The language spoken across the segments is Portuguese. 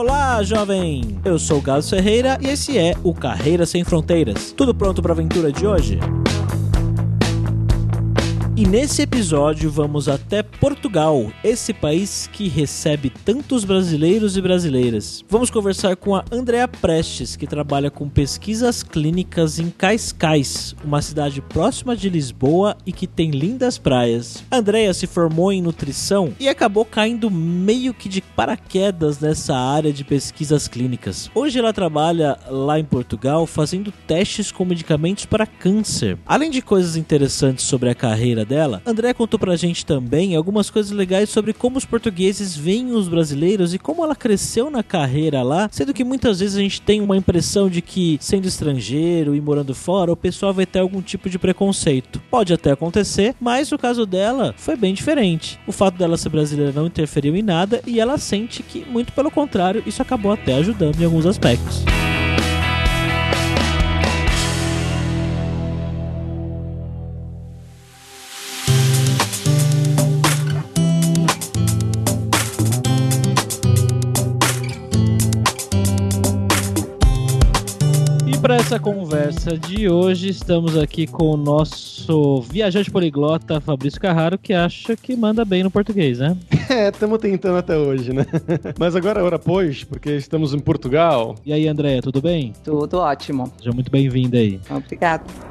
Olá, jovem! Eu sou o Galo Ferreira e esse é o Carreira Sem Fronteiras. Tudo pronto para a aventura de hoje? E nesse episódio vamos até Portugal, esse país que recebe tantos brasileiros e brasileiras. Vamos conversar com a Andrea Prestes, que trabalha com pesquisas clínicas em Cascais, uma cidade próxima de Lisboa e que tem lindas praias. A Andrea se formou em nutrição e acabou caindo meio que de paraquedas nessa área de pesquisas clínicas. Hoje ela trabalha lá em Portugal fazendo testes com medicamentos para câncer. Além de coisas interessantes sobre a carreira dela, André contou pra gente também algumas coisas legais sobre como os portugueses veem os brasileiros e como ela cresceu na carreira lá, sendo que muitas vezes a gente tem uma impressão de que, sendo estrangeiro e morando fora, o pessoal vai ter algum tipo de preconceito. Pode até acontecer, mas o caso dela foi bem diferente. O fato dela ser brasileira não interferiu em nada e ela sente que, muito pelo contrário, isso acabou até ajudando em alguns aspectos. Essa conversa de hoje, estamos aqui com o nosso viajante poliglota Fabrício Carraro, que acha que manda bem no português, né? É, estamos tentando até hoje, né? Mas agora, hora pois, porque estamos em Portugal. E aí, Andréia, tudo bem? Tudo ótimo. Seja muito bem-vinda aí. Obrigado.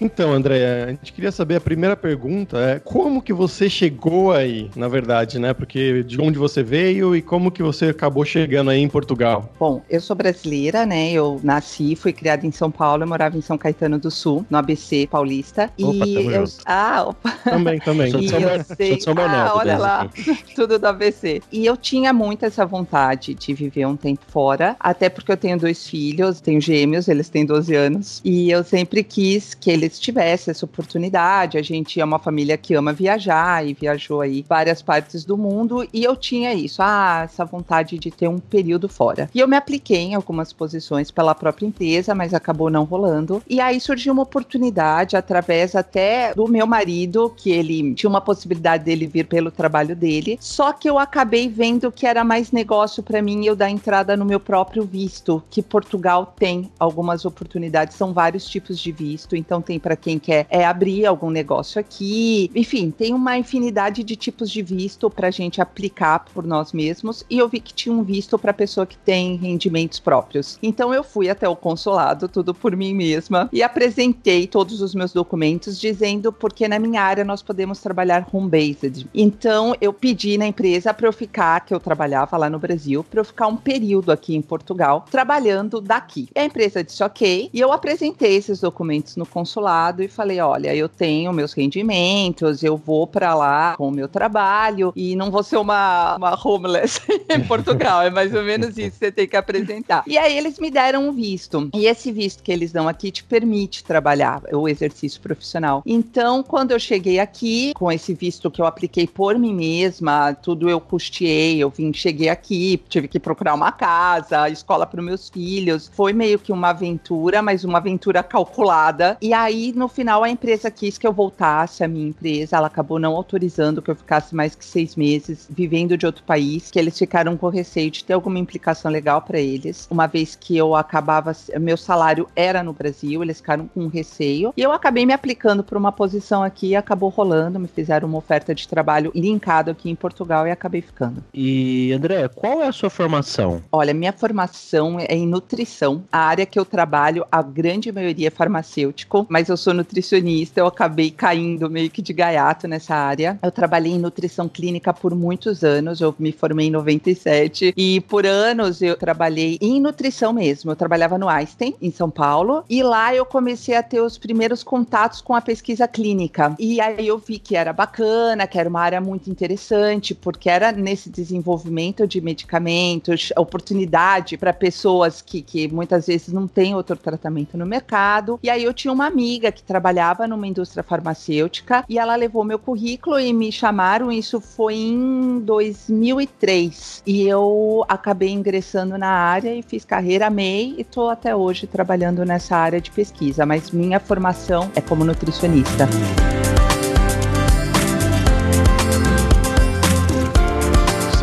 Então, André, a gente queria saber a primeira pergunta é como que você chegou aí, na verdade, né? Porque de onde você veio e como que você acabou chegando aí em Portugal? Bom, eu sou brasileira, né? Eu nasci, fui criada em São Paulo, eu morava em São Caetano do Sul, no ABC paulista. Opa, e eu junto. Ah, opa. Também, também. E Sou, eu sei. sou de São ah, olha desde lá, tudo do ABC. E eu tinha muito essa vontade de viver um tempo fora, até porque eu tenho dois filhos, tenho gêmeos, eles têm 12 anos, e eu sempre quis que eles tivessem essa oportunidade. A gente é uma família que ama viajar e viajou aí várias partes do mundo, e eu tinha isso, ah, essa vontade de ter um período fora. E eu me apliquei em algumas posições pela própria empresa, mas acabou não rolando. E aí surgiu uma oportunidade através até do meu marido, que ele tinha uma possibilidade dele vir pelo trabalho dele. Só que eu acabei vendo que era mais negócio para mim eu dar entrada no meu próprio visto, que Portugal tem algumas oportunidades, são vários tipos de visto, então tem para quem quer é, abrir algum negócio aqui. Enfim, tem uma infinidade de tipos de visto para a gente aplicar por nós mesmos. E eu vi que tinha um visto para pessoa que tem rendimentos próprios. Então eu fui até o consulado, tudo por mim mesma, e apresentei todos os meus documentos dizendo porque na minha área nós podemos trabalhar home-based. Então eu pedi na empresa para eu ficar, que eu trabalhava lá no Brasil, para eu ficar um período aqui em Portugal trabalhando daqui. E a empresa disse ok, e eu apresentei esses documentos no consulado e falei: olha, eu tenho meus rendimentos, eu vou para lá com o meu trabalho e não vou ser uma, uma homeless em Portugal. É mais ou menos isso que você tem que apresentar. E aí eles me deram um visto. E esse visto que eles dão aqui te permite trabalhar o exercício profissional. Então, quando eu cheguei aqui, com esse visto que eu apliquei por mim mesma, tudo eu custeei, eu vim, cheguei aqui, tive que procurar uma casa, escola para meus filhos. Foi meio que uma aventura, mas uma aventura calculada. E aí, no final, a empresa quis que eu voltasse à minha empresa. Ela acabou não autorizando que eu ficasse mais que seis meses vivendo de outro país, que eles ficaram com receio de ter alguma implicação legal para eles, uma vez que eu acabava, meu salário era no Brasil, eles ficaram com receio. E eu acabei me aplicando para uma posição aqui e acabou rolando, me fizeram uma oferta de trabalho linkado aqui em Portugal e acabei ficando. E André, qual é a sua formação? Olha, minha formação é em nutrição. A área que eu trabalho, a grande maioria é farmacêutico, mas eu sou nutricionista, eu acabei caindo meio que de gaiato nessa área. Eu trabalhei em nutrição clínica por muitos anos, eu me formei em 97 e por anos eu trabalhei em nutrição mesmo. Eu trabalhava no Einstein, em São Paulo, e lá eu comecei a ter os primeiros contatos com a pesquisa clínica. E aí eu vi que era bacana, que era uma área muito interessante, porque era nesse desenvolvimento de medicamentos, oportunidade para pessoas que, que muitas vezes não têm outro tratamento no mercado. E aí eu tinha uma amiga que trabalhava numa indústria farmacêutica e ela levou meu currículo e me chamaram. Isso foi em 2003 e eu acabei ingressando na área e fiz carreira, amei e estou até hoje trabalhando nessa área de pesquisa. Mas minha formação é como nutricionista.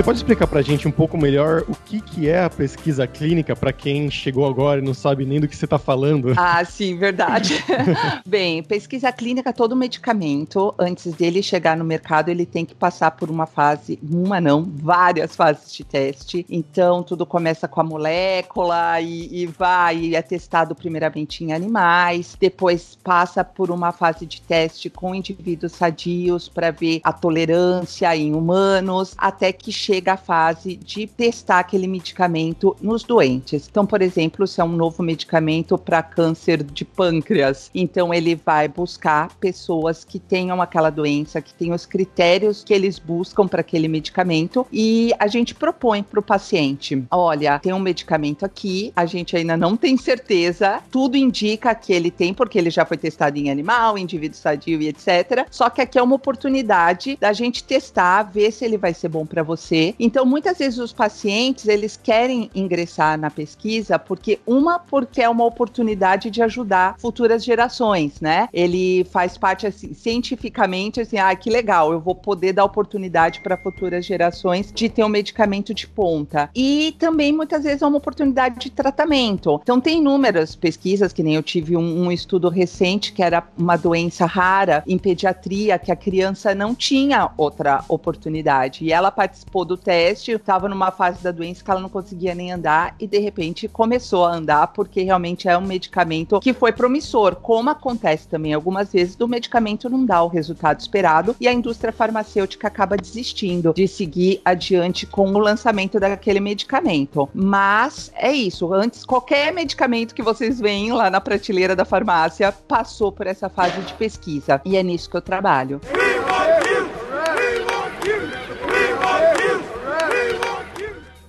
Você pode explicar pra gente um pouco melhor o que, que é a pesquisa clínica para quem chegou agora e não sabe nem do que você está falando? Ah, sim, verdade. Bem, pesquisa clínica, todo medicamento, antes dele chegar no mercado, ele tem que passar por uma fase, uma não, várias fases de teste. Então, tudo começa com a molécula e, e vai e é testado primeiramente em animais, depois passa por uma fase de teste com indivíduos sadios para ver a tolerância em humanos, até que chega a fase de testar aquele medicamento nos doentes. Então, por exemplo, se é um novo medicamento para câncer de pâncreas, então ele vai buscar pessoas que tenham aquela doença, que tenham os critérios que eles buscam para aquele medicamento e a gente propõe para o paciente: olha, tem um medicamento aqui, a gente ainda não tem certeza, tudo indica que ele tem, porque ele já foi testado em animal, indivíduo sadio e etc. Só que aqui é uma oportunidade da gente testar, ver se ele vai ser bom para você você. Então, muitas vezes os pacientes, eles querem ingressar na pesquisa porque uma porque é uma oportunidade de ajudar futuras gerações, né? Ele faz parte assim, cientificamente assim, ah, que legal, eu vou poder dar oportunidade para futuras gerações de ter um medicamento de ponta. E também muitas vezes é uma oportunidade de tratamento. Então tem inúmeras pesquisas, que nem eu tive um, um estudo recente que era uma doença rara em pediatria que a criança não tinha outra oportunidade e ela participou do teste, estava numa fase da doença que ela não conseguia nem andar e de repente começou a andar porque realmente é um medicamento que foi promissor, como acontece também algumas vezes do medicamento não dá o resultado esperado e a indústria farmacêutica acaba desistindo de seguir adiante com o lançamento daquele medicamento. Mas é isso, antes qualquer medicamento que vocês veem lá na prateleira da farmácia passou por essa fase de pesquisa e é nisso que eu trabalho.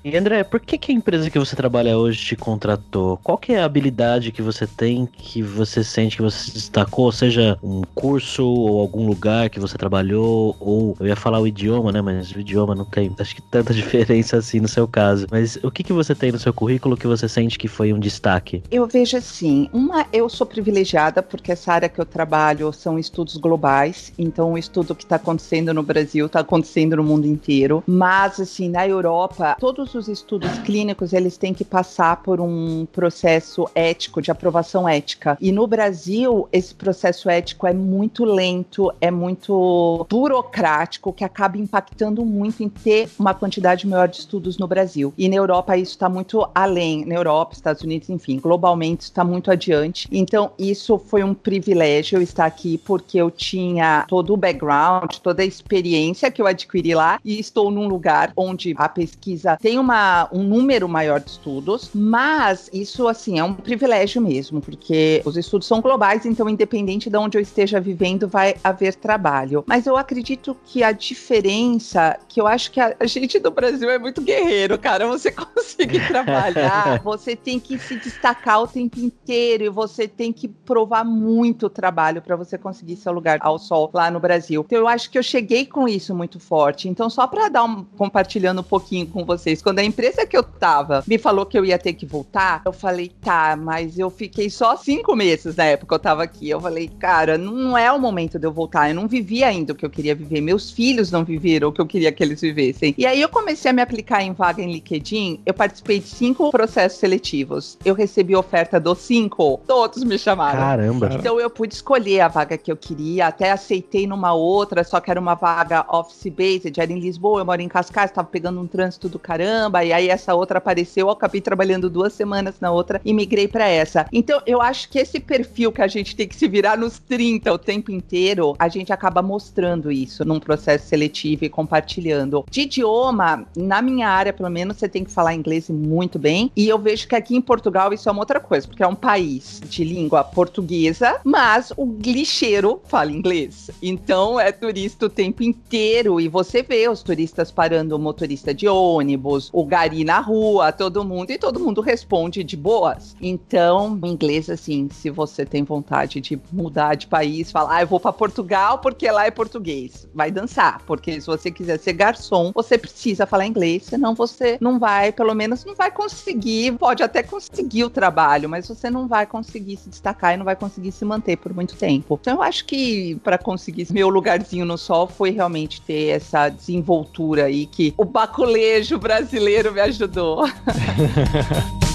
E André, por que, que a empresa que você trabalha hoje te contratou? Qual que é a habilidade que você tem que você sente que você se destacou? Seja um curso ou algum lugar que você trabalhou, ou eu ia falar o idioma, né? Mas o idioma não tem, acho que tanta diferença assim no seu caso. Mas o que, que você tem no seu currículo que você sente que foi um destaque? Eu vejo assim, uma, eu sou privilegiada porque essa área que eu trabalho são estudos globais, então o estudo que está acontecendo no Brasil está acontecendo no mundo inteiro. Mas assim, na Europa, todos todos os estudos clínicos eles têm que passar por um processo ético de aprovação ética. E no Brasil esse processo ético é muito lento, é muito burocrático, que acaba impactando muito em ter uma quantidade maior de estudos no Brasil. E na Europa isso está muito além. Na Europa, Estados Unidos, enfim, globalmente está muito adiante. Então isso foi um privilégio estar aqui porque eu tinha todo o background, toda a experiência que eu adquiri lá e estou num lugar onde a pesquisa tem uma, um número maior de estudos, mas isso, assim, é um privilégio mesmo, porque os estudos são globais, então, independente de onde eu esteja vivendo, vai haver trabalho. Mas eu acredito que a diferença, que eu acho que a, gente do Brasil é muito guerreiro, cara, você conseguir trabalhar, você tem que se destacar o tempo inteiro e você tem que provar muito trabalho para você conseguir seu lugar ao sol lá no Brasil. Então, eu acho que eu cheguei com isso muito forte. Então, só para dar um compartilhando um pouquinho com vocês, quando a empresa que eu tava me falou que eu ia ter que voltar, eu falei, tá, mas eu fiquei só cinco meses na época que eu tava aqui. Eu falei, cara, não é o momento de eu voltar. Eu não vivi ainda o que eu queria viver. Meus filhos não viveram o que eu queria que eles vivessem. E aí eu comecei a me aplicar em vaga em LinkedIn. Eu participei de cinco processos seletivos. Eu recebi oferta dos cinco. Todos me chamaram. Caramba. Então eu pude escolher a vaga que eu queria. Até aceitei numa outra, só que era uma vaga office-based. Era em Lisboa, eu moro em Cascais, tava pegando um trânsito do caramba caramba, e aí essa outra apareceu, eu acabei trabalhando duas semanas na outra e migrei para essa. Então, eu acho que esse perfil que a gente tem que se virar nos 30 o tempo inteiro, a gente acaba mostrando isso num processo seletivo e compartilhando. De idioma, na minha área, pelo menos, você tem que falar inglês muito bem, e eu vejo que aqui em Portugal isso é uma outra coisa, porque é um país de língua portuguesa, mas o lixeiro fala inglês. Então, é turista o tempo inteiro, e você vê os turistas parando o motorista de ônibus, o gari na rua, todo mundo, e todo mundo responde de boas. Então, o inglês, assim, se você tem vontade de mudar de país, falar, ah, eu vou para Portugal porque lá é português, vai dançar. Porque se você quiser ser garçom, você precisa falar inglês, senão você não vai, pelo menos, não vai conseguir, pode até conseguir o trabalho, mas você não vai conseguir se destacar e não vai conseguir se manter por muito tempo. Então, eu acho que para conseguir meu lugarzinho no sol foi realmente ter essa desenvoltura aí que o baculejo brasileiro me ajudou.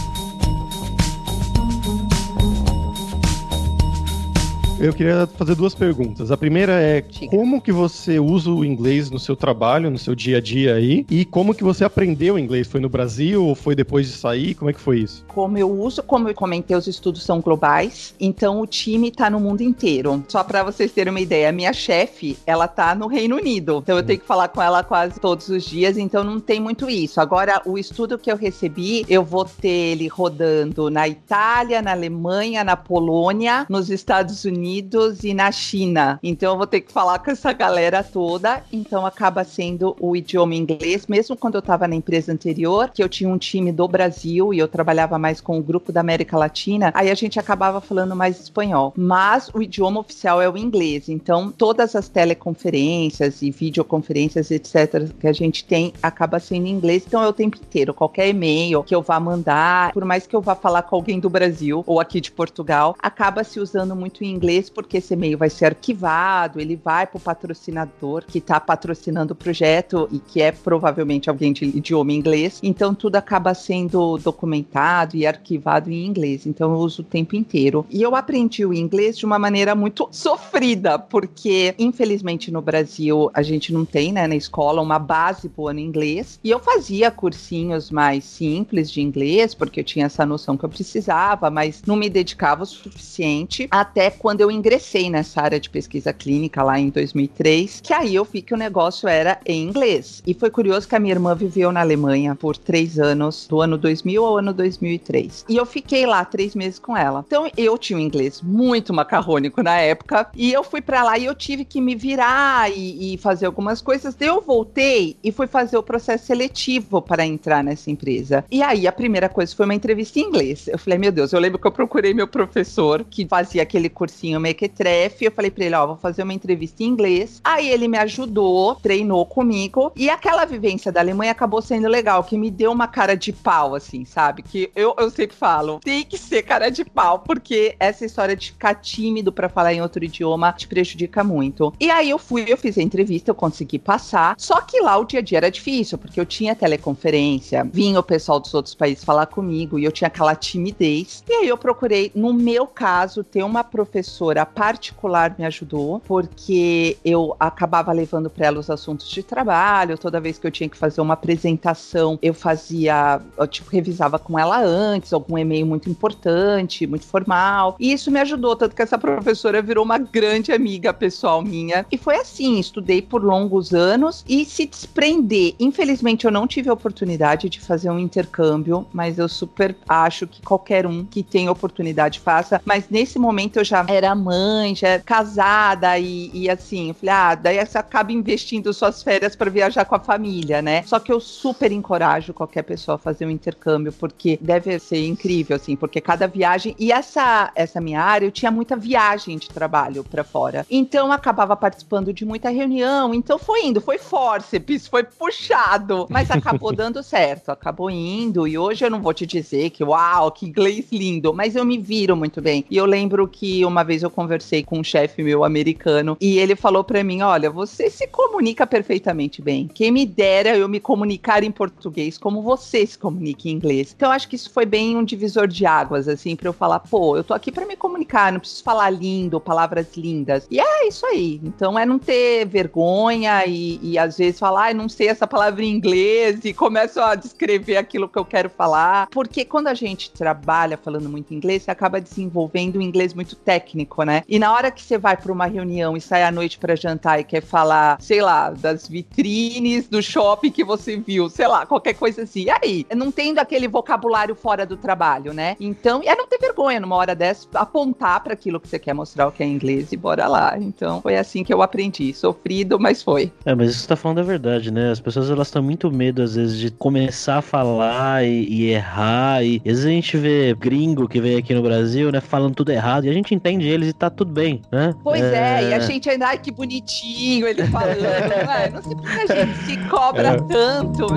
Eu queria fazer duas perguntas. A primeira é Diga. como que você usa o inglês no seu trabalho, no seu dia a dia aí? E como que você aprendeu inglês? Foi no Brasil ou foi depois de sair? Como é que foi isso? Como eu uso, como eu comentei, os estudos são globais, então o time tá no mundo inteiro. Só para vocês terem uma ideia, a minha chefe, ela tá no Reino Unido. Então eu tenho que falar com ela quase todos os dias, então não tem muito isso. Agora, o estudo que eu recebi, eu vou ter ele rodando na Itália, na Alemanha, na Polônia, nos Estados Unidos Unidos e na China. Então eu vou ter que falar com essa galera toda. Então acaba sendo o idioma inglês, mesmo quando eu estava na empresa anterior, que eu tinha um time do Brasil e eu trabalhava mais com o grupo da América Latina, aí a gente acabava falando mais espanhol. Mas o idioma oficial é o inglês. Então todas as teleconferências e videoconferências, etc., que a gente tem, acaba sendo inglês. Então é o tempo inteiro. Qualquer e-mail que eu vá mandar, por mais que eu vá falar com alguém do Brasil ou aqui de Portugal, acaba se usando muito em inglês porque esse e-mail vai ser arquivado, ele vai para o patrocinador que está patrocinando o projeto e que é provavelmente alguém de idioma inglês. Então tudo acaba sendo documentado e arquivado em inglês. Então eu uso o tempo inteiro. E eu aprendi o inglês de uma maneira muito sofrida, porque infelizmente no Brasil a gente não tem, né, na escola uma base boa no inglês. E eu fazia cursinhos mais simples de inglês, porque eu tinha essa noção que eu precisava, mas não me dedicava o suficiente até quando eu eu ingressei nessa área de pesquisa clínica lá em 2003, que aí eu vi que o negócio era em inglês. E foi curioso que a minha irmã viveu na Alemanha por três anos, do ano 2000 ao ano 2003. E eu fiquei lá três meses com ela. Então eu tinha um inglês muito macarrônico na época, e eu fui para lá e eu tive que me virar e, e fazer algumas coisas. Daí eu voltei e fui fazer o processo seletivo para entrar nessa empresa. E aí a primeira coisa foi uma entrevista em inglês. Eu falei, meu Deus, eu lembro que eu procurei meu professor que fazia aquele cursinho o Mequetrefe. Eu falei pra ele, ó, vou fazer uma entrevista em inglês. Aí ele me ajudou, treinou comigo. E aquela vivência da Alemanha acabou sendo legal, que me deu uma cara de pau, assim, sabe? Que eu, eu sempre falo, tem que ser cara de pau, porque essa história de ficar tímido para falar em outro idioma te prejudica muito. E aí eu fui, eu fiz a entrevista, eu consegui passar. Só que lá o dia a dia era difícil, porque eu tinha teleconferência, vinha o pessoal dos outros países falar comigo e eu tinha aquela timidez. E aí eu procurei, no meu caso, ter uma professora professora particular me ajudou, porque eu acabava levando para ela os assuntos de trabalho. Toda vez que eu tinha que fazer uma apresentação, eu fazia, eu, tipo, revisava com ela antes, algum e-mail muito importante, muito formal. E isso me ajudou, tanto que essa professora virou uma grande amiga pessoal minha. E foi assim, estudei por longos anos e se desprender. Infelizmente, eu não tive a oportunidade de fazer um intercâmbio, mas eu super acho que qualquer um que tem oportunidade faça. Mas nesse momento eu já era mãe, já é casada e, e assim, eu falei, ah, daí você acaba investindo suas férias para viajar com a família, né? Só que eu super encorajo qualquer pessoa a fazer um intercâmbio, porque deve ser incrível, assim, porque cada viagem. E essa, essa minha área, eu tinha muita viagem de trabalho para fora. Então, eu acabava participando de muita reunião. Então, foi indo, foi forceps, foi puxado. Mas acabou dando certo, acabou indo. E hoje eu não vou te dizer que, uau, que inglês lindo, mas eu me viro muito bem. E eu lembro que uma vez eu conversei com um chefe meu americano e ele falou para mim: Olha, você se comunica perfeitamente bem. Quem me dera eu me comunicar em português como você se comunica em inglês. Então acho que isso foi bem um divisor de águas, assim, para eu falar: pô, eu tô aqui para me comunicar, não preciso falar lindo, palavras lindas. E é isso aí. Então é não ter vergonha e, e às vezes falar, ah, não sei essa palavra em inglês e começo a descrever aquilo que eu quero falar. Porque quando a gente trabalha falando muito inglês, você acaba desenvolvendo um inglês muito técnico acadêmico, né? E na hora que você vai para uma reunião e sai à noite para jantar e quer falar, sei lá, das vitrines do shopping que você viu, sei lá, qualquer coisa assim. E aí? Não tendo aquele vocabulário fora do trabalho, né? Então, é não ter vergonha numa hora dessa, apontar para aquilo que você quer mostrar o que é inglês e bora lá. Então, foi assim que eu aprendi. Sofrido, mas foi. É, mas isso que tá falando é verdade, né? As pessoas elas têm muito medo, às vezes, de começar a falar e, e errar. E às vezes a gente vê gringo que vem aqui no Brasil, né, falando tudo errado, e a gente entende eles e tá tudo bem, né? Pois é, é e a gente ainda, ai, que bonitinho ele falando, não é? Não sei porque a gente se cobra é. tanto.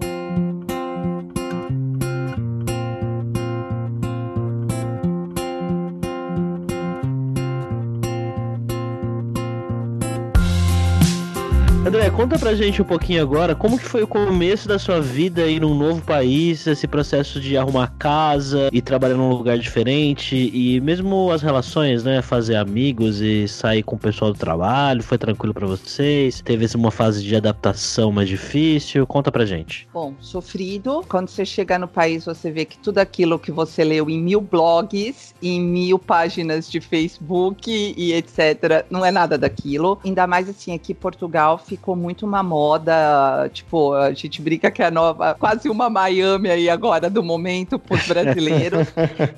André, conta pra gente um pouquinho agora como que foi o começo da sua vida aí num novo país, esse processo de arrumar casa e trabalhar num lugar diferente e mesmo as relações, né, fazer amigos e sair com o pessoal do trabalho, foi tranquilo para vocês? Teve uma fase de adaptação mais difícil? Conta pra gente. Bom, sofrido. Quando você chega no país, você vê que tudo aquilo que você leu em mil blogs, em mil páginas de Facebook e etc, não é nada daquilo. Ainda mais assim, aqui Portugal ficou muito uma moda, tipo, a gente brinca que é a nova, quase uma Miami aí agora do momento pros brasileiros.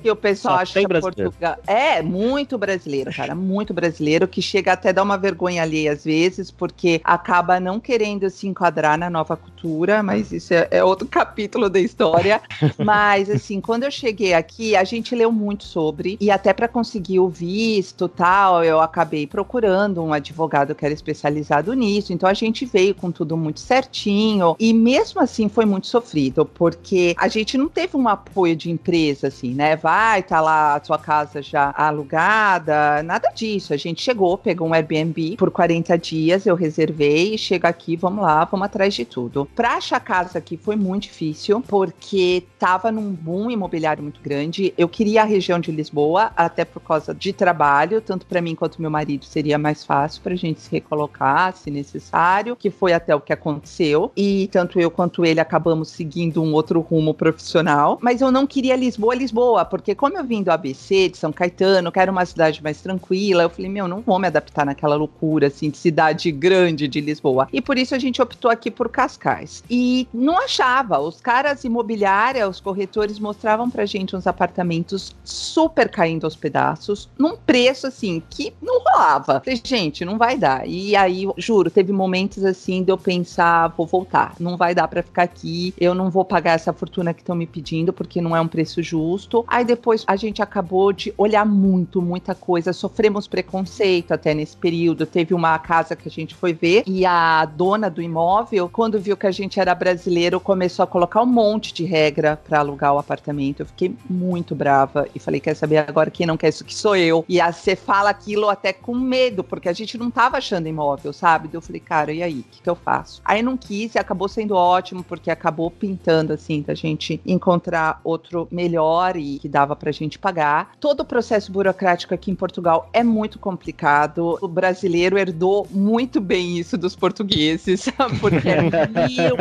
que o pessoal Só acha que Portugal. É, muito brasileiro, cara, muito brasileiro, que chega até a dar uma vergonha ali às vezes, porque acaba não querendo se enquadrar na nova cultura, mas isso é, é outro capítulo da história. mas, assim, quando eu cheguei aqui, a gente leu muito sobre, e até para conseguir o visto tal, eu acabei procurando um advogado que era especializado nisso. Então a gente veio com tudo muito certinho e mesmo assim foi muito sofrido, porque a gente não teve um apoio de empresa assim, né? Vai, tá lá a sua casa já alugada, nada disso. A gente chegou, pegou um Airbnb por 40 dias, eu reservei, chega aqui, vamos lá, vamos atrás de tudo. Pra achar casa aqui foi muito difícil, porque tava num boom imobiliário muito grande. Eu queria a região de Lisboa, até por causa de trabalho, tanto para mim quanto meu marido seria mais fácil pra gente se recolocar, se necessário que foi até o que aconteceu. E tanto eu quanto ele acabamos seguindo um outro rumo profissional. Mas eu não queria Lisboa, Lisboa, porque como eu vim do ABC, de São Caetano, quero uma cidade mais tranquila, eu falei, meu, não vou me adaptar naquela loucura, assim, de cidade grande de Lisboa. E por isso a gente optou aqui por Cascais. E não achava. Os caras imobiliária, os corretores mostravam pra gente uns apartamentos super caindo aos pedaços, num preço, assim, que não rolava. Falei, gente, não vai dar. E aí, juro, teve momentos momentos assim de eu pensar, vou voltar, não vai dar para ficar aqui, eu não vou pagar essa fortuna que estão me pedindo porque não é um preço justo. Aí depois a gente acabou de olhar muito, muita coisa, sofremos preconceito até nesse período. Teve uma casa que a gente foi ver e a dona do imóvel, quando viu que a gente era brasileiro, começou a colocar um monte de regra para alugar o apartamento. Eu fiquei muito brava e falei: quer saber agora quem não quer isso que sou eu? E você fala aquilo até com medo, porque a gente não tava achando imóvel, sabe? Eu falei, cara, cara, e aí? O que, que eu faço? Aí não quis e acabou sendo ótimo, porque acabou pintando, assim, da gente encontrar outro melhor e que dava pra gente pagar. Todo o processo burocrático aqui em Portugal é muito complicado. O brasileiro herdou muito bem isso dos portugueses, porque é mil.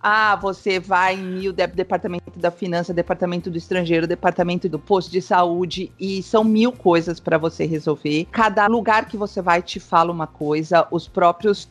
Ah, você vai em mil, departamento da finança, departamento do estrangeiro, departamento do posto de saúde, e são mil coisas para você resolver. Cada lugar que você vai te fala uma coisa, os próprios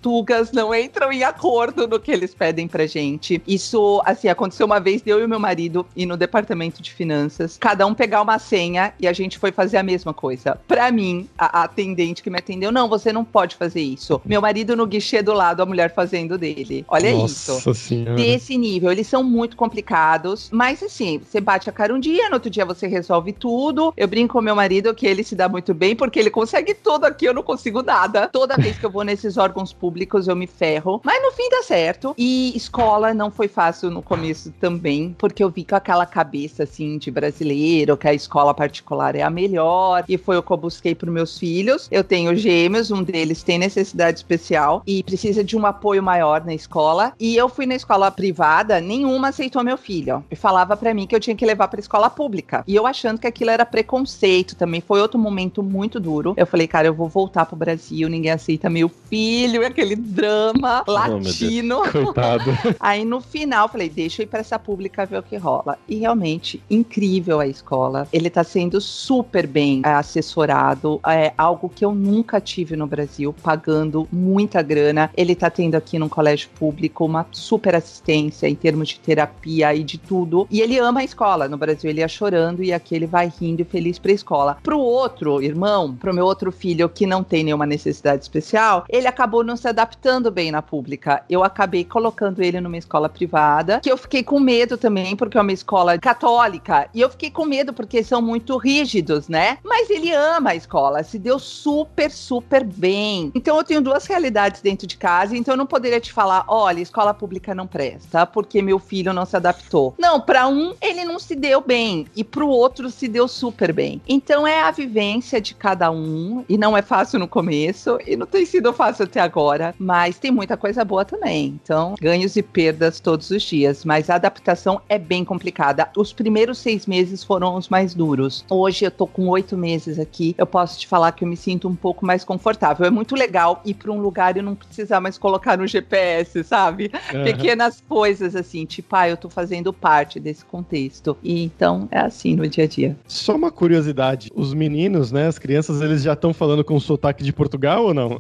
não entram em acordo no que eles pedem pra gente. Isso, assim, aconteceu uma vez, eu e meu marido ir no departamento de finanças, cada um pegar uma senha e a gente foi fazer a mesma coisa. Pra mim, a, a atendente que me atendeu, não, você não pode fazer isso. Meu marido no guichê do lado, a mulher fazendo dele. Olha Nossa isso. Senhora. Desse nível, eles são muito complicados, mas assim, você bate a cara um dia, no outro dia você resolve tudo. Eu brinco com meu marido que ele se dá muito bem porque ele consegue tudo aqui, eu não consigo nada. Toda vez que eu vou nesses órgãos públicos, eu me ferro. Mas no fim dá certo. E escola não foi fácil no começo também, porque eu vi com aquela cabeça assim de brasileiro, que a escola particular é a melhor. E foi o que eu busquei para meus filhos. Eu tenho gêmeos, um deles tem necessidade especial e precisa de um apoio maior na escola. E eu fui na escola privada, nenhuma aceitou meu filho. E falava para mim que eu tinha que levar para escola pública. E eu achando que aquilo era preconceito também. Foi outro momento muito duro. Eu falei, cara, eu vou voltar pro Brasil, ninguém aceita meu filho, e aquele drama oh, latino. Coitado. Aí no final, falei, deixa eu ir pra essa pública ver o que rola. E realmente, incrível a escola. Ele tá sendo super bem é, assessorado. É algo que eu nunca tive no Brasil, pagando muita grana. Ele tá tendo aqui num colégio público uma super assistência em termos de terapia e de tudo. E ele ama a escola. No Brasil, ele ia chorando e aqui ele vai rindo e feliz pra escola. Pro outro irmão, pro meu outro filho que não tem nenhuma necessidade especial, ele acabou não se adaptando bem na pública. Eu acabei colocando ele numa escola privada, que eu fiquei com medo também, porque é uma escola católica, e eu fiquei com medo porque são muito rígidos, né? Mas ele ama a escola, se deu super, super bem. Então eu tenho duas realidades dentro de casa, então eu não poderia te falar, olha, escola pública não presta, porque meu filho não se adaptou. Não, para um ele não se deu bem e pro outro se deu super bem. Então é a vivência de cada um e não é fácil no começo e não tem sido fácil até agora, mas tem muita coisa boa também. Então, ganhos e perdas todos os dias, mas a adaptação é bem complicada. Os primeiros seis meses foram os mais duros. Hoje eu tô com oito meses aqui, eu posso te falar que eu me sinto um pouco mais confortável. É muito legal ir para um lugar e não precisar mais colocar no GPS, sabe? Uhum. Pequenas coisas assim, tipo, ah, eu tô fazendo parte desse contexto. E então é assim no dia a dia. Só uma curiosidade: os meninos, né, as crianças, eles já estão falando com sotaque de Portugal ou não?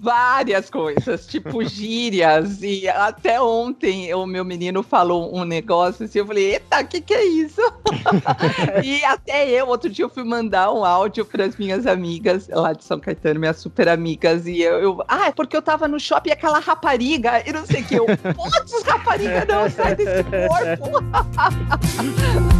Várias coisas, tipo gírias. E até ontem o meu menino falou um negócio assim, eu falei, eita, o que, que é isso? e até eu, outro dia eu fui mandar um áudio para as minhas amigas lá de São Caetano, minhas super amigas, e eu, eu ah, é porque eu tava no shopping aquela rapariga, e não sei o que, eu, putz, rapariga, não, sai desse corpo.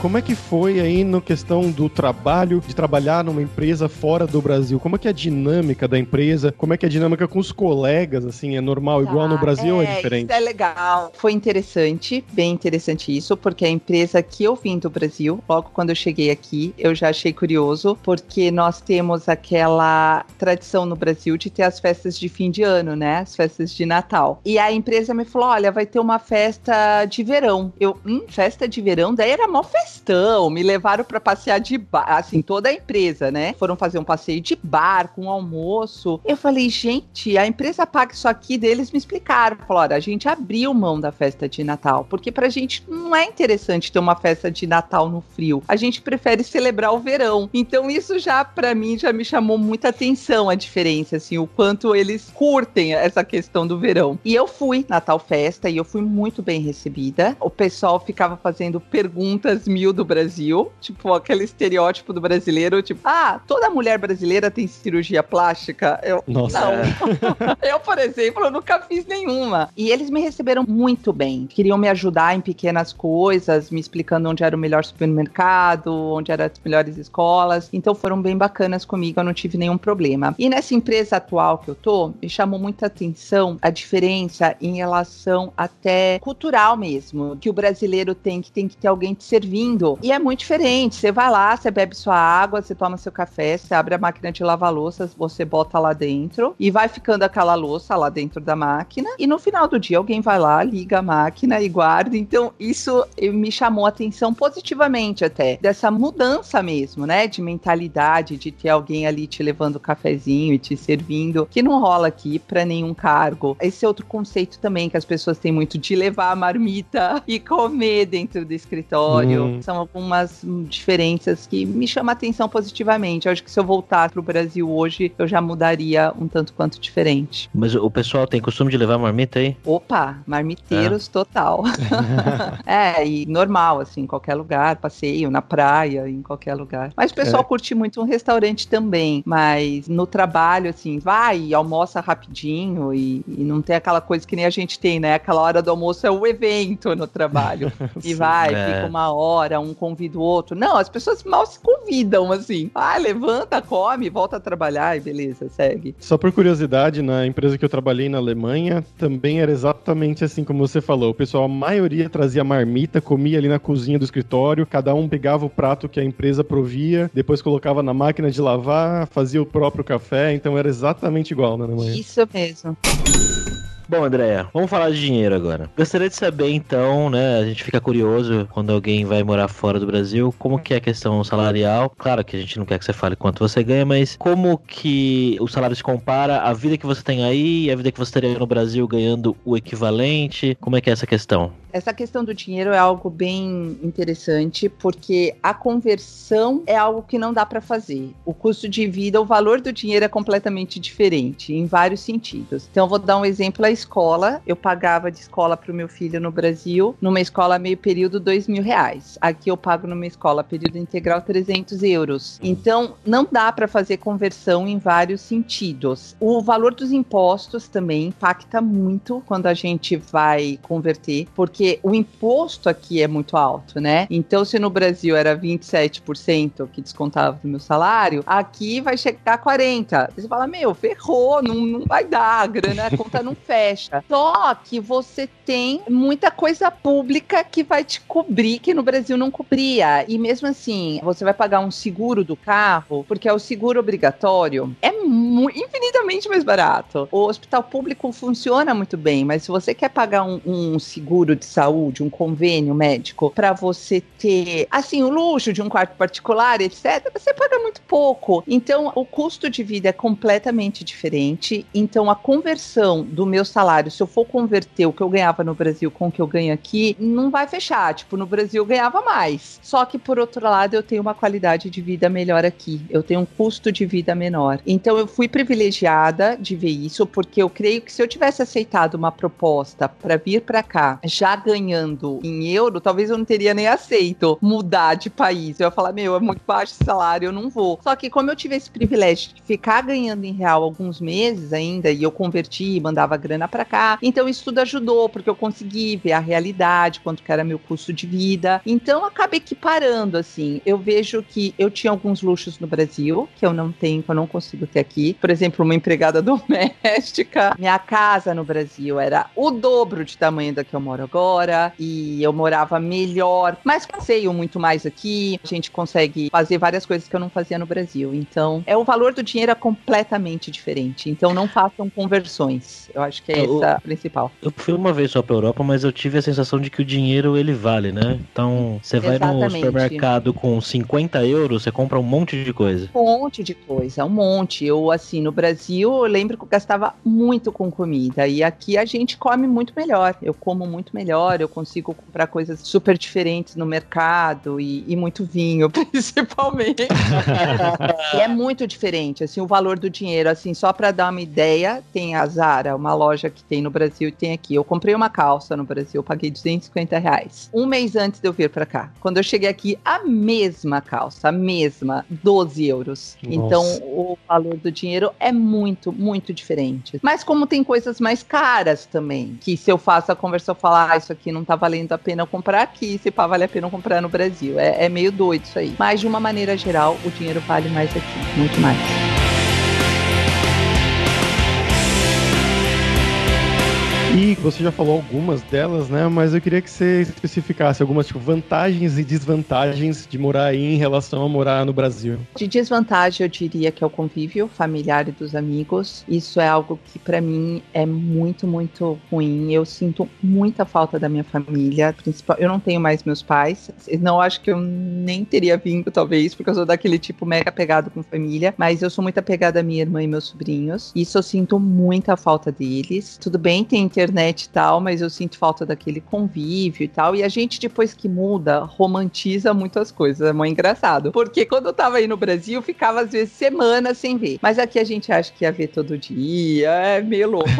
como é que foi aí no questão do trabalho, de trabalhar numa empresa fora do Brasil? Como é que é a dinâmica da empresa? Como é que é a dinâmica com os colegas, assim? É normal, tá, igual no Brasil é, ou é diferente? Isso é legal. Foi interessante, bem interessante isso, porque a empresa que eu vim do Brasil, logo quando eu cheguei aqui, eu já achei curioso, porque nós temos aquela tradição no Brasil de ter as festas de fim de ano, né? As festas de Natal. E a empresa me falou: olha, vai ter uma festa de verão. Eu, hum, festa de verão? Daí era mó festa festão, me levaram para passear de bar, assim, toda a empresa, né? Foram fazer um passeio de bar com um almoço. Eu falei, gente, a empresa paga isso aqui deles, me explicaram. Falaram, a gente abriu mão da festa de Natal, porque pra gente não é interessante ter uma festa de Natal no frio. A gente prefere celebrar o verão. Então isso já para mim já me chamou muita atenção a diferença, assim, o quanto eles curtem essa questão do verão. E eu fui na tal festa e eu fui muito bem recebida. O pessoal ficava fazendo perguntas mil do Brasil, tipo aquele estereótipo do brasileiro, tipo, ah, toda mulher brasileira tem cirurgia plástica. Eu, Nossa. Não. É. eu, por exemplo, nunca fiz nenhuma. E eles me receberam muito bem. Queriam me ajudar em pequenas coisas, me explicando onde era o melhor supermercado, onde eram as melhores escolas. Então foram bem bacanas comigo, eu não tive nenhum problema. E nessa empresa atual que eu tô, me chamou muita atenção a diferença em relação até cultural mesmo, que o brasileiro tem que tem que ter alguém te e é muito diferente. Você vai lá, você bebe sua água, você toma seu café, você abre a máquina de lavar louças, você bota lá dentro e vai ficando aquela louça lá dentro da máquina. E no final do dia alguém vai lá, liga a máquina e guarda. Então isso me chamou a atenção positivamente até dessa mudança mesmo, né, de mentalidade de ter alguém ali te levando o cafezinho e te servindo, que não rola aqui para nenhum cargo. Esse é outro conceito também que as pessoas têm muito de levar a marmita e comer dentro do escritório. Hum. São algumas diferenças que me chamam a atenção positivamente. Eu acho que se eu voltar pro Brasil hoje, eu já mudaria um tanto quanto diferente. Mas o pessoal tem costume de levar marmita aí? Opa, marmiteiros é. total. é, e normal, assim, em qualquer lugar, passeio, na praia, em qualquer lugar. Mas o pessoal é. curte muito um restaurante também, mas no trabalho, assim, vai e almoça rapidinho e, e, não tem aquela coisa que nem a gente tem, né? Aquela hora do almoço é o evento no trabalho. e vai, é. fica uma hora hora, um convida o outro. Não, as pessoas mal se convidam, assim. Ah, levanta, come, volta a trabalhar e beleza, segue. Só por curiosidade, na empresa que eu trabalhei na Alemanha, também era exatamente assim como você falou. O pessoal, a maioria trazia marmita, comia ali na cozinha do escritório, cada um pegava o prato que a empresa provia, depois colocava na máquina de lavar, fazia o próprio café, então era exatamente igual na Alemanha. Isso mesmo. Bom, Andréia, vamos falar de dinheiro agora. Gostaria de saber, então, né? A gente fica curioso quando alguém vai morar fora do Brasil, como que é a questão salarial. Claro que a gente não quer que você fale quanto você ganha, mas como que o salário se compara à vida que você tem aí e a vida que você teria no Brasil ganhando o equivalente? Como é que é essa questão? Essa questão do dinheiro é algo bem interessante, porque a conversão é algo que não dá para fazer. O custo de vida, o valor do dinheiro é completamente diferente, em vários sentidos. Então, eu vou dar um exemplo: a escola. Eu pagava de escola para o meu filho no Brasil, numa escola meio período, dois mil reais. Aqui eu pago numa escola período integral 300 euros. Então, não dá para fazer conversão em vários sentidos. O valor dos impostos também impacta muito quando a gente vai converter, porque o imposto aqui é muito alto, né? Então, se no Brasil era 27% que descontava do meu salário, aqui vai chegar a 40%. Você fala, meu, ferrou, não, não vai dar, a grana, a conta não fecha. Só que você tem muita coisa pública que vai te cobrir, que no Brasil não cobria. E mesmo assim, você vai pagar um seguro do carro, porque é o seguro obrigatório, é infinitamente mais barato. O hospital público funciona muito bem, mas se você quer pagar um, um seguro de saúde, um convênio médico, para você ter, assim, o luxo de um quarto particular, etc., você paga muito pouco. Então, o custo de vida é completamente diferente. Então, a conversão do meu salário, se eu for converter o que eu ganhava no Brasil com o que eu ganho aqui, não vai fechar. Tipo, no Brasil eu ganhava mais. Só que, por outro lado, eu tenho uma qualidade de vida melhor aqui. Eu tenho um custo de vida menor. Então, eu fui privilegiada de ver isso, porque eu creio que se eu tivesse aceitado uma proposta para vir para cá, já ganhando em euro, talvez eu não teria nem aceito mudar de país. Eu ia falar, meu, é muito baixo salário, eu não vou. Só que como eu tive esse privilégio de ficar ganhando em real alguns meses ainda, e eu converti, mandava grana para cá, então isso tudo ajudou, porque eu consegui ver a realidade, quanto que era meu custo de vida. Então acabei equiparando, assim. Eu vejo que eu tinha alguns luxos no Brasil, que eu não tenho, que eu não consigo ter aqui. Por exemplo, uma empregada doméstica. Minha casa no Brasil era o dobro de tamanho da que eu moro agora e eu morava melhor, mas passeio muito mais aqui. A gente consegue fazer várias coisas que eu não fazia no Brasil. Então, é o valor do dinheiro é completamente diferente. Então, não façam conversões. Eu acho que é essa a principal. Eu fui uma vez só pra Europa, mas eu tive a sensação de que o dinheiro ele vale, né? Então, você vai Exatamente. no supermercado com 50 euros, você compra um monte de coisa. Um monte de coisa, um monte. Eu, assim, no Brasil, eu lembro que eu gastava muito com comida. E aqui a gente come muito melhor. Eu como muito melhor melhor, eu consigo comprar coisas super diferentes no mercado e, e muito vinho, principalmente. e é muito diferente, assim, o valor do dinheiro, assim, só para dar uma ideia, tem a Zara, uma loja que tem no Brasil e tem aqui. Eu comprei uma calça no Brasil, paguei 250 reais. Um mês antes de eu vir para cá. Quando eu cheguei aqui, a mesma calça, a mesma, 12 euros. Nossa. Então, o valor do dinheiro é muito, muito diferente. Mas como tem coisas mais caras também, que se eu faço a conversão falar, ah, isso aqui não tá valendo a pena comprar aqui, se pá, vale a pena comprar no Brasil. É, é meio doido isso aí. Mas de uma maneira geral, o dinheiro vale mais aqui, muito mais. E você já falou algumas delas, né? Mas eu queria que você especificasse algumas tipo, vantagens e desvantagens de morar aí em relação a morar no Brasil. De desvantagem, eu diria que é o convívio familiar e dos amigos. Isso é algo que para mim é muito, muito ruim. Eu sinto muita falta da minha família. Principal, eu não tenho mais meus pais. Não acho que eu nem teria vindo, talvez, porque eu sou daquele tipo mega apegado com família. Mas eu sou muito apegada à minha irmã e meus sobrinhos. Isso eu sinto muita falta deles. Tudo bem, tem internet internet e tal, mas eu sinto falta daquele convívio e tal. E a gente, depois que muda, romantiza muitas coisas. É muito engraçado. Porque quando eu tava aí no Brasil, ficava às vezes semanas sem ver. Mas aqui a gente acha que ia ver todo dia. É meio louco.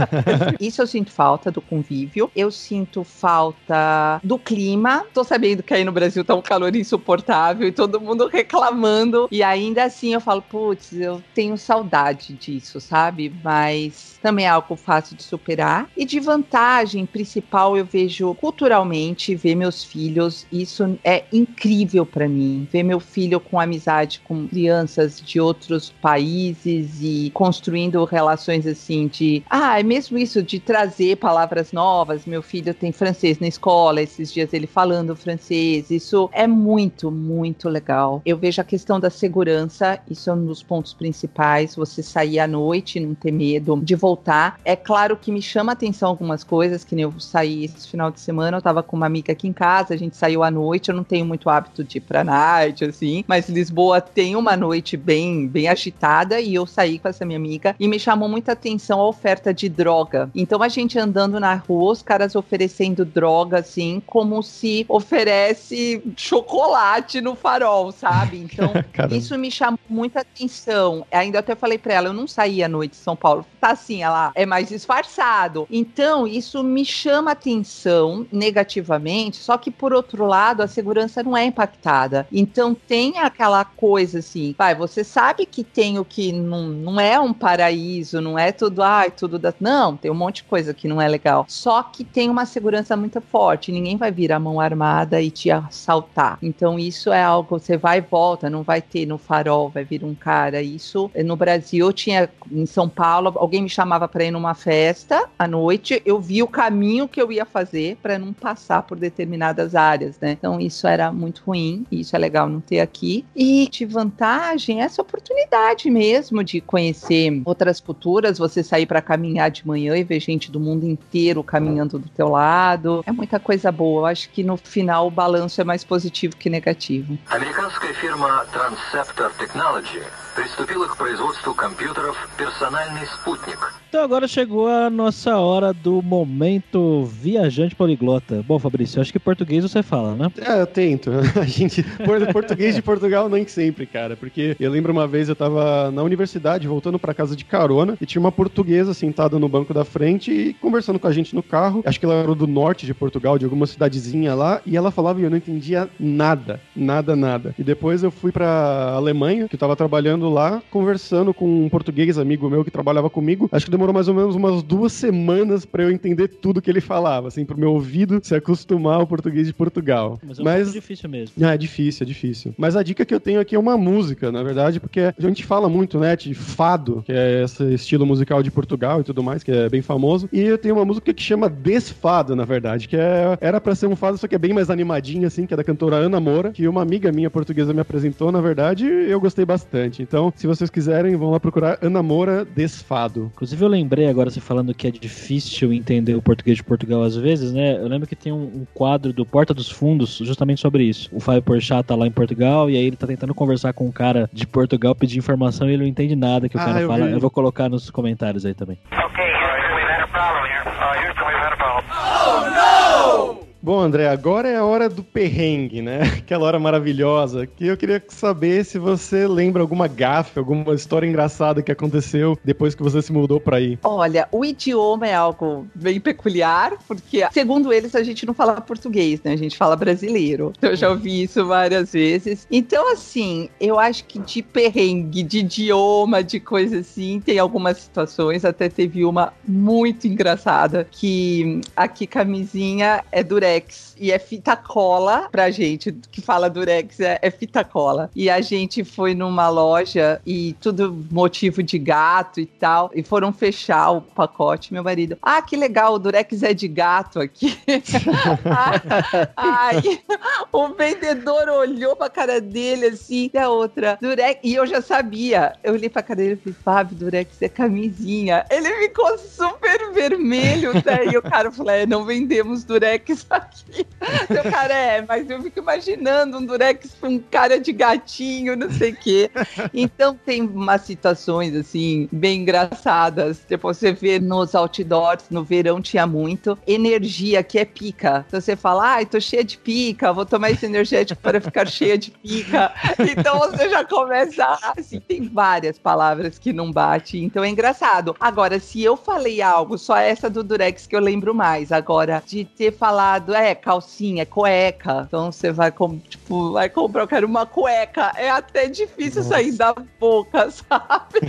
Isso eu sinto falta do convívio. Eu sinto falta do clima. Tô sabendo que aí no Brasil tá um calor insuportável e todo mundo reclamando. E ainda assim eu falo, putz, eu tenho saudade disso, sabe? Mas também é algo fácil de superar. E de vantagem principal, eu vejo culturalmente, ver meus filhos, isso é incrível para mim. Ver meu filho com amizade com crianças de outros países e construindo relações assim de. Ah, é mesmo isso de trazer palavras novas. Meu filho tem francês na escola, esses dias ele falando francês. Isso é muito, muito legal. Eu vejo a questão da segurança, isso é um dos pontos principais. Você sair à noite, não ter medo de voltar. É claro que me chama atenção algumas coisas, que nem eu saí esse final de semana, eu tava com uma amiga aqui em casa, a gente saiu à noite, eu não tenho muito hábito de ir pra night, assim, mas Lisboa tem uma noite bem, bem agitada e eu saí com essa minha amiga e me chamou muita atenção a oferta de droga. Então a gente andando na rua, os caras oferecendo droga, assim, como se oferece chocolate no farol, sabe? Então isso me chamou muita atenção. Ainda até falei pra ela, eu não saí à noite em São Paulo. Tá assim, ela é mais disfarçado. Então isso me chama atenção negativamente, só que por outro lado, a segurança não é impactada. Então tem aquela coisa assim, vai, você sabe que tem o que não, não é um paraíso, não é tudo, ai, tudo da. Não, tem um monte de coisa que não é legal. Só que tem uma segurança muito forte, ninguém vai vir a mão armada e te assaltar. Então isso é algo, você vai e volta, não vai ter no farol, vai vir um cara. Isso no Brasil, eu tinha em São Paulo, alguém me chamava para ir numa festa à noite, eu vi o caminho que eu ia fazer para não passar por determinadas áreas, né? Então isso era muito ruim, e isso é legal não ter aqui. E de vantagem, essa oportunidade mesmo de conhecer outras culturas, você sair para caminhar de manhã e ver gente do mundo inteiro caminhando do teu lado. É muita coisa boa. Eu acho que no final o balanço é mais positivo que negativo. Americanska firma Transceptor Technology приступила к производству компьютеров «Персональный спутник», Então agora chegou a nossa hora do momento viajante poliglota. Bom, Fabrício, acho que português você fala, né? É, eu tento. A gente. Português de Portugal nem sempre, cara. Porque eu lembro uma vez eu tava na universidade, voltando para casa de carona, e tinha uma portuguesa sentada no banco da frente e conversando com a gente no carro. Acho que ela era do norte de Portugal, de alguma cidadezinha lá, e ela falava e eu não entendia nada. Nada, nada. E depois eu fui pra Alemanha, que eu tava trabalhando lá, conversando com um português amigo meu que trabalhava comigo. Acho que demorou mais ou menos umas duas semanas para eu entender tudo que ele falava, assim, pro meu ouvido se acostumar ao português de Portugal. Mas é um Mas... difícil mesmo. Ah, é difícil, é difícil. Mas a dica que eu tenho aqui é uma música, na verdade, porque a gente fala muito, né, de fado, que é esse estilo musical de Portugal e tudo mais, que é bem famoso. E eu tenho uma música que chama Desfado, na verdade, que é era para ser um fado, só que é bem mais animadinho, assim, que é da cantora Ana Moura, que uma amiga minha portuguesa me apresentou, na verdade, e eu gostei bastante. Então, se vocês quiserem, vão lá procurar Ana Moura Desfado. Inclusive, eu lembrei agora você falando que é difícil entender o português de Portugal às vezes, né? Eu lembro que tem um, um quadro do Porta dos Fundos justamente sobre isso. O Fábio Porchat tá lá em Portugal e aí ele tá tentando conversar com um cara de Portugal, pedir informação e ele não entende nada que o ah, cara eu fala. Vi. Eu vou colocar nos comentários aí também. Ok, Bom, André, agora é a hora do perrengue, né? Aquela hora maravilhosa. Que eu queria saber se você lembra alguma gafe, alguma história engraçada que aconteceu depois que você se mudou para aí. Olha, o idioma é algo bem peculiar, porque, segundo eles, a gente não fala português, né? A gente fala brasileiro. Eu já ouvi isso várias vezes. Então, assim, eu acho que de perrengue, de idioma, de coisa assim, tem algumas situações. Até teve uma muito engraçada que aqui camisinha é durex durex e é fita cola pra gente, que fala durex é, é fita cola. E a gente foi numa loja e tudo motivo de gato e tal, e foram fechar o pacote. Meu marido, ah, que legal, o durex é de gato aqui. Aí o vendedor olhou pra cara dele assim, e a outra, durex, e eu já sabia. Eu olhei pra cara dele e falei, Fábio, durex é camisinha. Ele ficou super vermelho, né? E o cara falou, é, não vendemos durex aqui. Seu cara é, mas eu fico imaginando um durex com cara de gatinho, não sei o quê. Então tem umas situações assim, bem engraçadas. Tipo, você vê nos outdoors, no verão tinha muito. Energia, que é pica. Então você fala, ai, tô cheia de pica, vou tomar esse energético para ficar cheia de pica. Então você já começa. Assim, tem várias palavras que não bate. Então é engraçado. Agora, se eu falei algo, só essa do Durex que eu lembro mais. Agora, de ter falado, é, calcinha é cueca. Então você vai, com, tipo, vai comprar, eu quero uma cueca. É até difícil Nossa. sair da boca, sabe?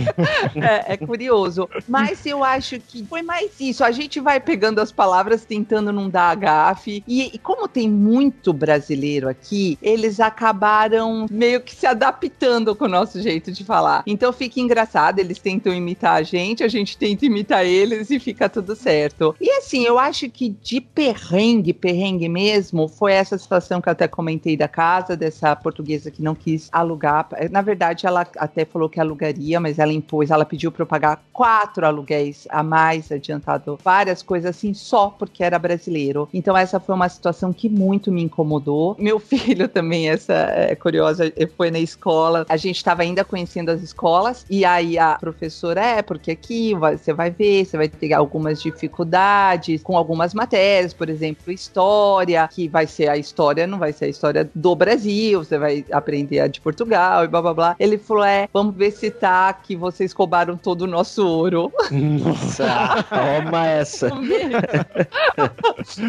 é, é curioso. Mas eu acho que foi mais isso. A gente vai pegando as palavras, tentando não dar gafe. E, e como tem muito brasileiro aqui, eles acabaram meio que se adaptando com o nosso jeito de falar. Então fica engraçado, eles tentam imitar a gente, a gente tenta imitar eles e fica tudo certo. E assim, eu acho que de perrengue, perrengue mesmo, foi essa situação que eu até comentei da casa, dessa portuguesa que não quis alugar. Na verdade, ela até falou que alugaria, mas ela impôs, ela pediu para eu pagar quatro aluguéis a mais, adiantado várias coisas assim, só porque era brasileiro. Então, essa foi uma situação que muito me incomodou. Meu filho também, essa é curiosa, foi na escola, a gente estava ainda conhecendo as escolas, e aí a professora, é, porque aqui você vai ver, você vai ter algumas dificuldades com algumas matérias, por exemplo, história, que vai ser a história, não vai ser a história do Brasil, você vai aprender a de Portugal e blá blá blá. Ele falou: é, vamos ver se tá que vocês roubaram todo o nosso ouro. Nossa, toma essa.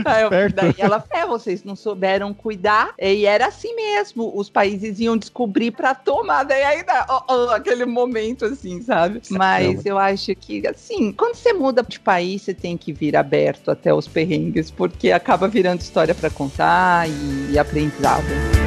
Aí eu, daí ela, é, vocês não souberam cuidar, e era assim mesmo, os países iam descobrir pra tomar, daí ainda, aquele momento assim, sabe? Mas eu acho que, assim, quando você muda de país, você tem que vir aberto até os perrengues, porque acaba virando história para contar e aprendizado.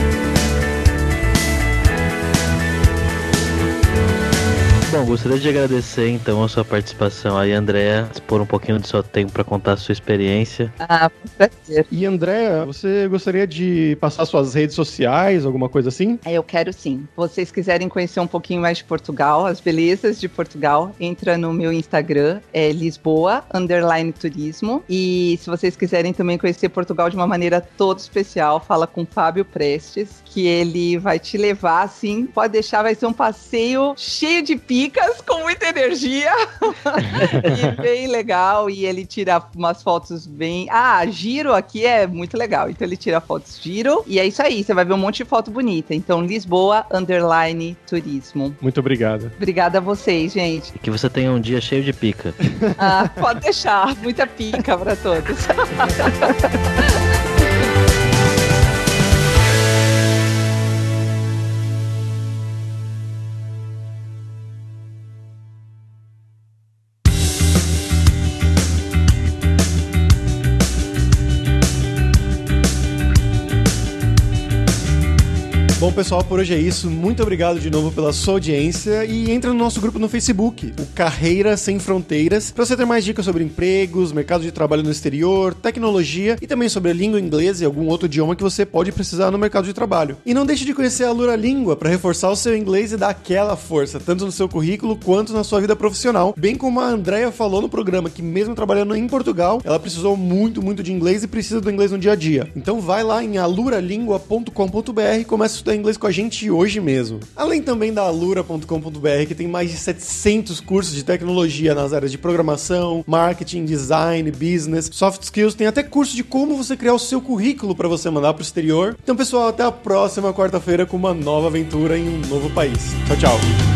Bom, gostaria de agradecer então a sua participação aí, Andréa, por um pouquinho do seu tempo para contar a sua experiência. Ah, prazer. E Andréa, você gostaria de passar suas redes sociais, alguma coisa assim? É, eu quero sim. Vocês quiserem conhecer um pouquinho mais de Portugal, as belezas de Portugal, entra no meu Instagram, é Lisboa, underline turismo. E se vocês quiserem também conhecer Portugal de uma maneira toda especial, fala com Fábio Prestes, que ele vai te levar, assim, pode deixar, vai ser um passeio cheio de pico dicas com muita energia e bem legal. E ele tira umas fotos bem. Ah, giro aqui é muito legal. Então ele tira fotos giro. E é isso aí, você vai ver um monte de foto bonita. Então, Lisboa, underline turismo. Muito obrigado. Obrigada a vocês, gente. E que você tenha um dia cheio de pica. Ah, pode deixar. Muita pica para todos. Bom, pessoal, por hoje é isso. Muito obrigado de novo pela sua audiência e entra no nosso grupo no Facebook, o Carreira Sem Fronteiras, para você ter mais dicas sobre empregos, mercado de trabalho no exterior, tecnologia e também sobre a língua inglesa e algum outro idioma que você pode precisar no mercado de trabalho. E não deixe de conhecer a Lura Língua para reforçar o seu inglês e dar aquela força, tanto no seu currículo quanto na sua vida profissional, bem como a Andrea falou no programa que mesmo trabalhando em Portugal, ela precisou muito, muito de inglês e precisa do inglês no dia a dia. Então vai lá em aluralingua.com.br e começa a estudar inglês com a gente hoje mesmo. Além também da alura.com.br, que tem mais de 700 cursos de tecnologia nas áreas de programação, marketing, design, business, soft skills, tem até curso de como você criar o seu currículo para você mandar para o exterior. Então, pessoal, até a próxima quarta-feira com uma nova aventura em um novo país. Tchau, tchau.